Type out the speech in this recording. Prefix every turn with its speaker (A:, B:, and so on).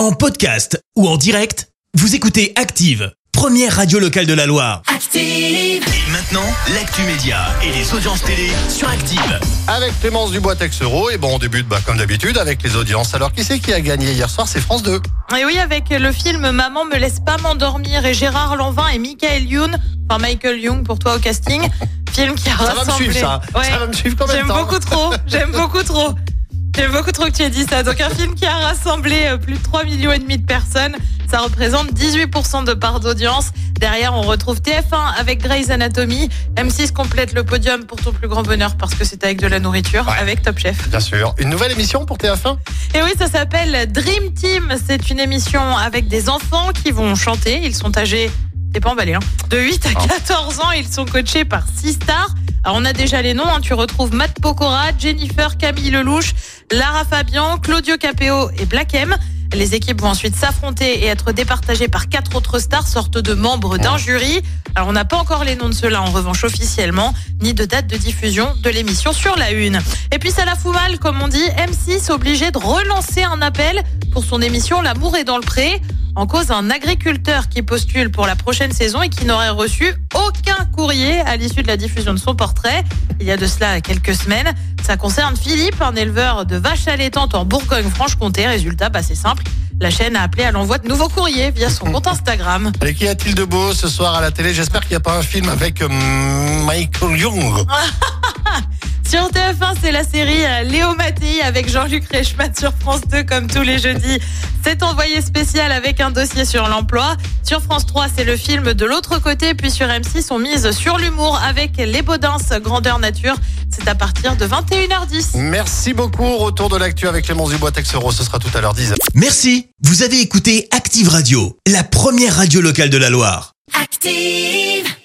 A: En podcast ou en direct, vous écoutez Active, première radio locale de la Loire.
B: Active.
A: Et maintenant, l'actu média et les audiences télé sur Active.
C: Avec Clémence Dubois Texero et bon on débute bah, comme d'habitude avec les audiences. Alors qui c'est qui a gagné hier soir? C'est France 2.
D: Et oui, avec le film Maman me laisse pas m'endormir et Gérard Lanvin et Michael Youn, enfin Michael Young pour toi au casting, film qui a
C: Ça va me
D: rassemblé.
C: suivre ça.
D: Ouais.
C: Ça va me suivre combien de
D: J'aime beaucoup trop, j'aime beaucoup trop. J'aime beaucoup trop que tu aies dit ça. Donc un film qui a rassemblé euh, plus de 3 millions et demi de personnes. Ça représente 18% de part d'audience. Derrière, on retrouve TF1 avec Grey's Anatomy. M6 complète le podium pour ton plus grand bonheur parce que c'est avec de la nourriture,
C: Ouais.
D: avec Top Chef.
C: Bien sûr. Une nouvelle émission pour TF1
D: Et oui, ça s'appelle Dream Team. C'est une émission avec des enfants qui vont chanter. Ils sont âgés, t'es pas emballé, hein, de 8 à
C: Ah.
D: 14 ans. Ils sont coachés par 6 stars. Alors, on a déjà les noms. hein. Tu retrouves Matt Pokora, Jennifer, Camille Lelouch, Lara Fabian, Claudio Capéo et Black M. Les équipes vont ensuite s'affronter et être départagées par quatre autres stars, sortes de membres d'un jury. Alors, on n'a pas encore les noms de ceux-là, en revanche, officiellement, ni de date de diffusion de l'émission sur la une. Et puis, ça la fout mal, comme on dit, M6 obligé de relancer un appel pour son émission L'amour est dans le pré. En cause, un agriculteur qui postule pour la prochaine saison et qui n'aurait reçu aucun courrier à l'issue de la diffusion de son portrait. Il y a de cela quelques semaines. Ça concerne Philippe, un éleveur de vaches allaitantes en Bourgogne-Franche-Comté. Résultat, bah, c'est simple. La chaîne a appelé à l'envoi de nouveaux courriers via son compte Instagram.
C: Allez, qui a-t-il de beau ce soir à la télé? J'espère qu'il n'y a pas un film avec euh, Michael Young.
D: Sur TF1, c'est la série euh, Léo Mattei avec Jean-Luc Reichmann sur France 2 comme tous les jeudis. C'est envoyé spécial avec un dossier sur l'emploi. Sur France 3, c'est le film de l'autre côté. Puis sur M6, on mise sur l'humour avec Les Baudins Grandeur Nature. C'est à partir de 21h10.
C: Merci beaucoup. Retour de l'actu avec Clémence Dubois Texero. Ce sera tout à l'heure 10.
A: Merci, vous avez écouté Active Radio, la première radio locale de la Loire.
B: Active.